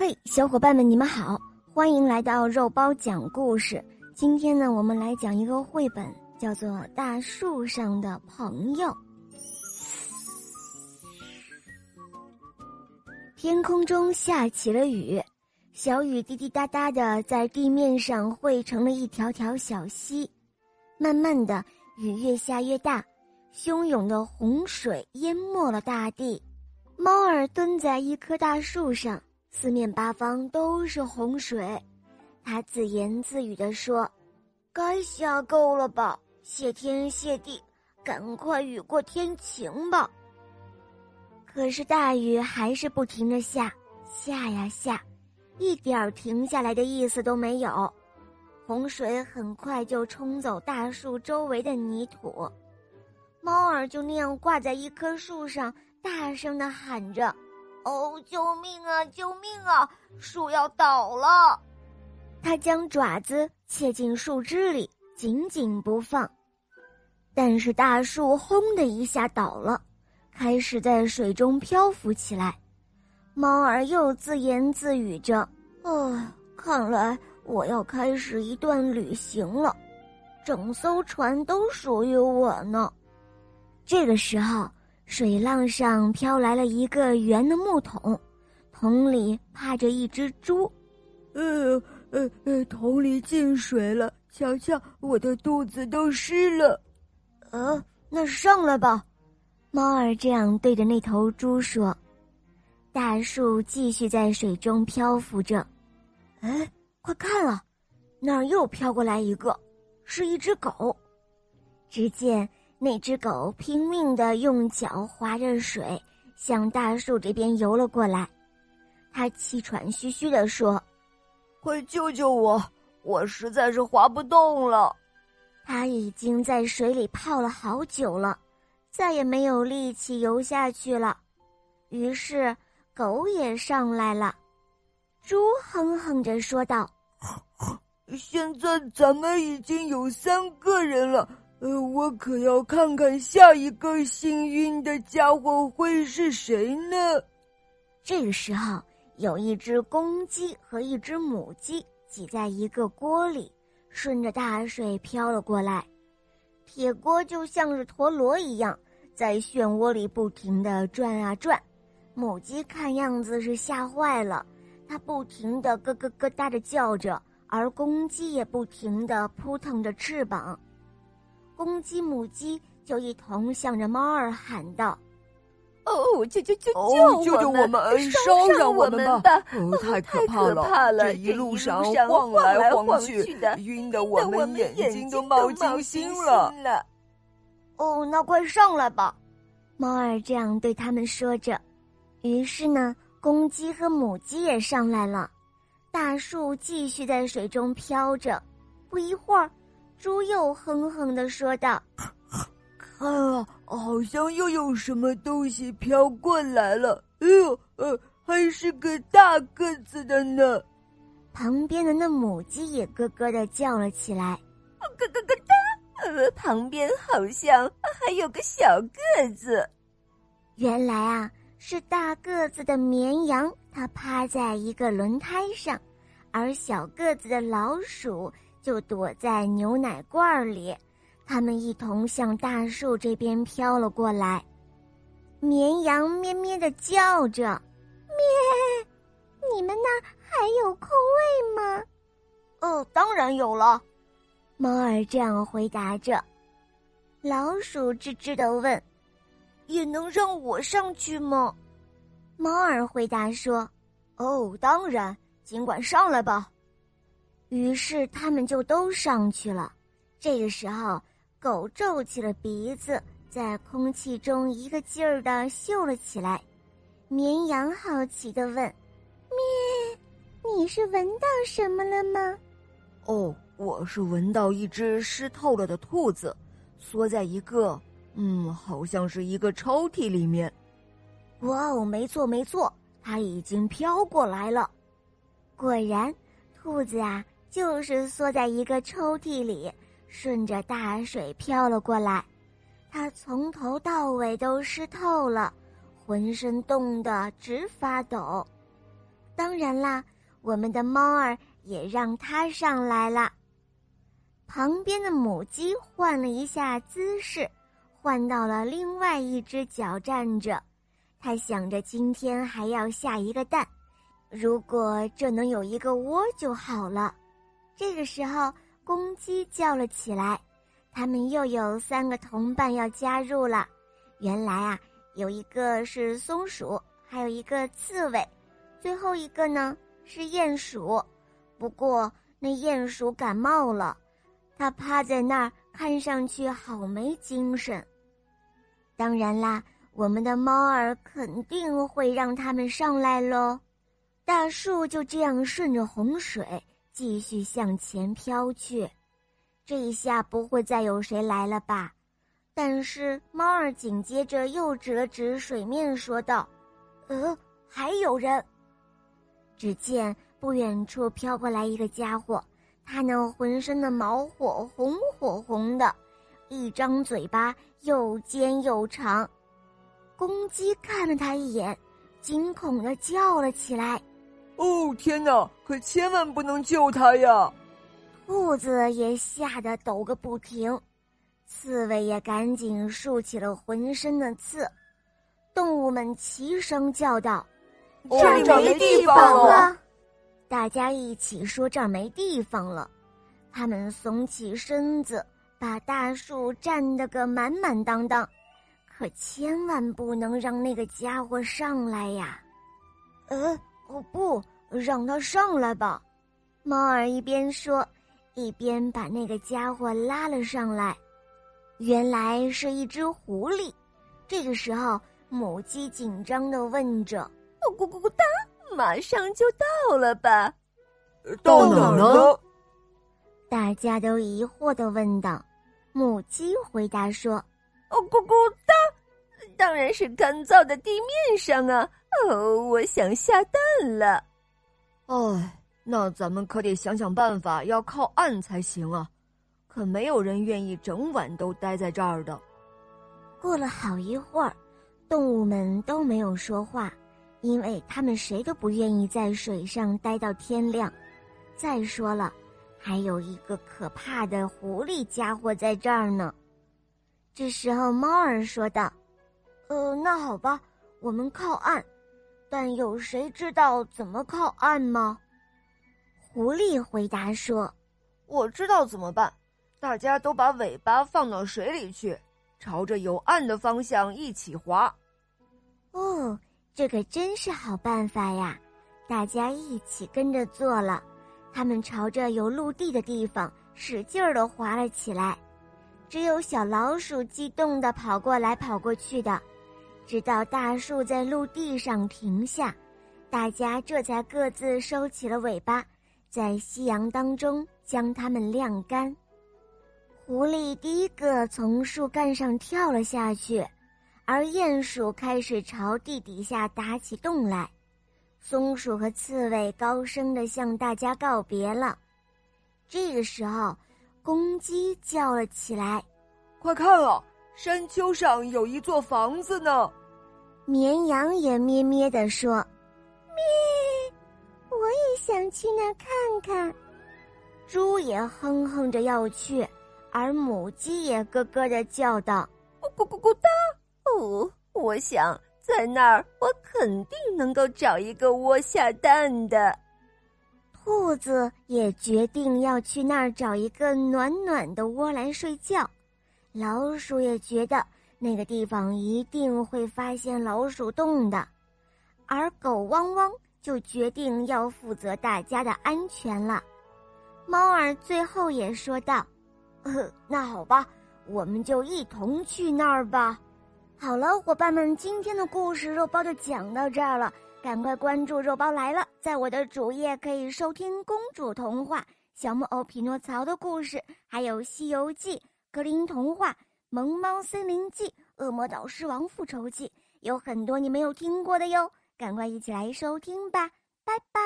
嘿，小伙伴们，你们好，欢迎来到肉包讲故事。今天呢，我们来讲一个绘本，叫做《大树上的朋友》。天空中下起了雨，小雨滴滴答答的在地面上汇成了一条条小溪。慢慢的，雨越下越大，汹涌的洪水淹没了大地。猫儿蹲在一棵大树上。四面八方都是洪水，他自言自语地说：“该下够了吧，谢天谢地，赶快雨过天晴吧。”可是大雨还是不停的下，下呀下，一点儿停下来的意思都没有。洪水很快就冲走大树周围的泥土，猫儿就那样挂在一棵树上，大声的喊着。哦，救命啊！救命啊！树要倒了！他将爪子切进树枝里，紧紧不放。但是大树轰的一下倒了，开始在水中漂浮起来。猫儿又自言自语着：“啊，看来我要开始一段旅行了，整艘船都属于我呢。”这个时候。水浪上飘来了一个圆的木桶，桶里趴着一只猪。呃呃呃，桶里进水了，瞧瞧，我的肚子都湿了。呃，那上来吧。猫儿这样对着那头猪说。大树继续在水中漂浮着。哎，快看啊，那儿又飘过来一个，是一只狗。只见。那只狗拼命的用脚划着水，向大树这边游了过来。它气喘吁吁的说：“快救救我！我实在是划不动了。”它已经在水里泡了好久了，再也没有力气游下去了。于是，狗也上来了。猪哼哼着说道：“现在咱们已经有三个人了。”呃，我可要看看下一个幸运的家伙会是谁呢？这个时候，有一只公鸡和一只母鸡挤在一个锅里，顺着大水飘了过来。铁锅就像是陀螺一样，在漩涡里不停的转啊转。母鸡看样子是吓坏了，它不停的咯咯咯哒的叫着，而公鸡也不停的扑腾着翅膀。公鸡、母鸡就一同向着猫儿喊道：“哦，救救救救救救我们，烧上我们吧！哦，太可怕了！这一路上晃来晃去的，晕得我们眼睛都冒金星了。哦，那快上来吧！”猫儿这样对他们说着。于是呢，公鸡和母鸡也上来了。大树继续在水中飘着。不一会儿。猪又哼哼的说道：“看啊，好像又有什么东西飘过来了。哎呦，呃，还是个大个子的呢。”旁边的那母鸡也咯咯的叫了起来：“咯咯咯哒！”呃，旁边好像还有个小个子。原来啊，是大个子的绵羊，它趴在一个轮胎上，而小个子的老鼠。就躲在牛奶罐里，他们一同向大树这边飘了过来。绵羊咩咩的叫着：“咩，你们那儿还有空位吗？”“哦，当然有了。”猫儿这样回答着。老鼠吱吱的问：“也能让我上去吗？”猫儿回答说：“哦，当然，尽管上来吧。”于是他们就都上去了。这个时候，狗皱起了鼻子，在空气中一个劲儿的嗅了起来。绵羊好奇的问：“咩，你是闻到什么了吗？”“哦，我是闻到一只湿透了的兔子，缩在一个……嗯，好像是一个抽屉里面。”“哇哦，没错没错，它已经飘过来了。”果然，兔子啊。就是缩在一个抽屉里，顺着大水飘了过来。他从头到尾都湿透了，浑身冻得直发抖。当然啦，我们的猫儿也让它上来了。旁边的母鸡换了一下姿势，换到了另外一只脚站着。它想着今天还要下一个蛋，如果这能有一个窝就好了。这个时候，公鸡叫了起来，它们又有三个同伴要加入了。原来啊，有一个是松鼠，还有一个刺猬。最后一个呢是鼹鼠，不过那鼹鼠感冒了，它趴在那儿，看上去好没精神。当然啦，我们的猫儿肯定会让它们上来喽。大树就这样顺着洪水继续向前飘去，这一下不会再有谁来了吧？但是猫儿紧接着又指了指水面，说道：“呃，还有人。”只见不远处飘过来一个家伙，他那浑身的毛火红火红的，一张嘴巴又尖又长。公鸡看了他一眼，惊恐的叫了起来：“哦，天哪！可千万不能救他呀！”兔子也吓得抖个不停，刺猬也赶紧竖起了浑身的刺。动物们齐声叫道。这儿没地方了，大家一起说这儿没地方了。他们耸起身子，把大树占得个满满当当，可千万不能让那个家伙上来呀！呃，哦不，让他上来吧。猫儿一边说，一边把那个家伙拉了上来。原来是一只狐狸。这个时候，母鸡紧张的问着。咕咕咕哒，马上就到了吧？到哪儿呢？大家都疑惑的问道。母鸡回答说：“哦，咕咕哒，当然是干燥的地面上啊！哦，我想下蛋了。哎，那咱们可得想想办法，要靠岸才行啊！可没有人愿意整晚都待在这儿的。”过了好一会儿，动物们都没有说话。因为他们谁都不愿意在水上待到天亮。再说了，还有一个可怕的狐狸家伙在这儿呢。这时候，猫儿说道：“呃，那好吧，我们靠岸。但有谁知道怎么靠岸吗？”狐狸回答说：“我知道怎么办。大家都把尾巴放到水里去，朝着有岸的方向一起划。”哦。这可真是好办法呀！大家一起跟着做了，他们朝着有陆地的地方使劲儿的划了起来。只有小老鼠激动的跑过来跑过去的，直到大树在陆地上停下，大家这才各自收起了尾巴，在夕阳当中将它们晾干。狐狸第一个从树干上跳了下去。而鼹鼠开始朝地底下打起洞来，松鼠和刺猬高声的向大家告别了。这个时候，公鸡叫了起来：“快看啊，山丘上有一座房子呢！”绵羊也咩咩地说：“咩，我也想去那看看。”猪也哼哼着要去，而母鸡也咯咯的叫道：“咕咕咕哒。”哦，我想在那儿，我肯定能够找一个窝下蛋的。兔子也决定要去那儿找一个暖暖的窝来睡觉。老鼠也觉得那个地方一定会发现老鼠洞的，而狗汪汪就决定要负责大家的安全了。猫儿最后也说道：“呃，那好吧，我们就一同去那儿吧。”好了，伙伴们，今天的故事肉包就讲到这儿了。赶快关注“肉包来了”，在我的主页可以收听公主童话、小木偶匹诺曹的故事，还有《西游记》、格林童话、萌猫森林记、恶魔岛狮王复仇记，有很多你没有听过的哟。赶快一起来收听吧，拜拜。